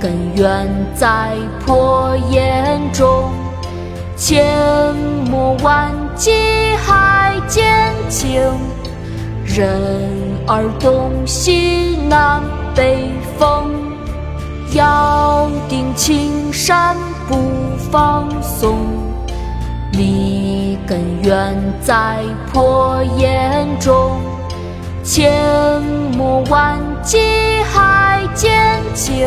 根源在破岩中。千磨万击还见青，人儿东西南北风。咬定青山不放松，立根源在破岩中。千磨万击还坚劲，